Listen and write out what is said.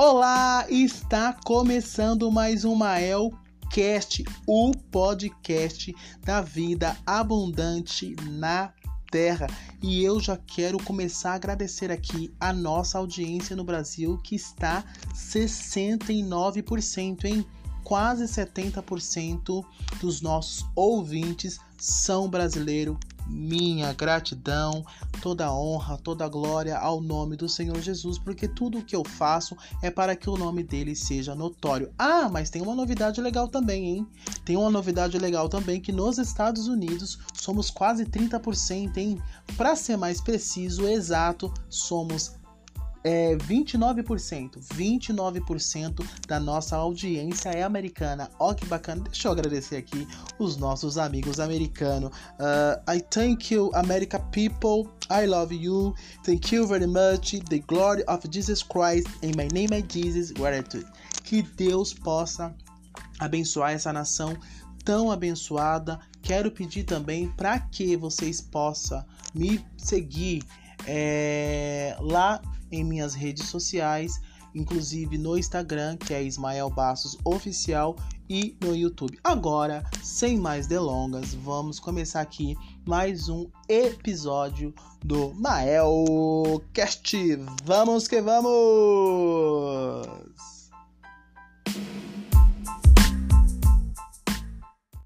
Olá, está começando mais um Maelcast, o podcast da vida abundante na Terra. E eu já quero começar a agradecer aqui a nossa audiência no Brasil, que está 69%, hein? Quase 70% dos nossos ouvintes são brasileiros minha gratidão, toda honra, toda glória ao nome do Senhor Jesus, porque tudo o que eu faço é para que o nome dele seja notório. Ah, mas tem uma novidade legal também, hein? Tem uma novidade legal também que nos Estados Unidos somos quase 30%, hein? Para ser mais preciso, exato, somos é 29%. 29% da nossa audiência é americana. Ó, que bacana. Deixa eu agradecer aqui os nossos amigos americanos. Uh, I thank you, America people. I love you. Thank you very much. The glory of Jesus Christ. In my name is Jesus. Gratitude. Que Deus possa abençoar essa nação tão abençoada. Quero pedir também para que vocês possam me seguir é, lá em minhas redes sociais, inclusive no Instagram, que é Ismael Bastos Oficial, e no YouTube. Agora, sem mais delongas, vamos começar aqui mais um episódio do Maelcast. Vamos que vamos!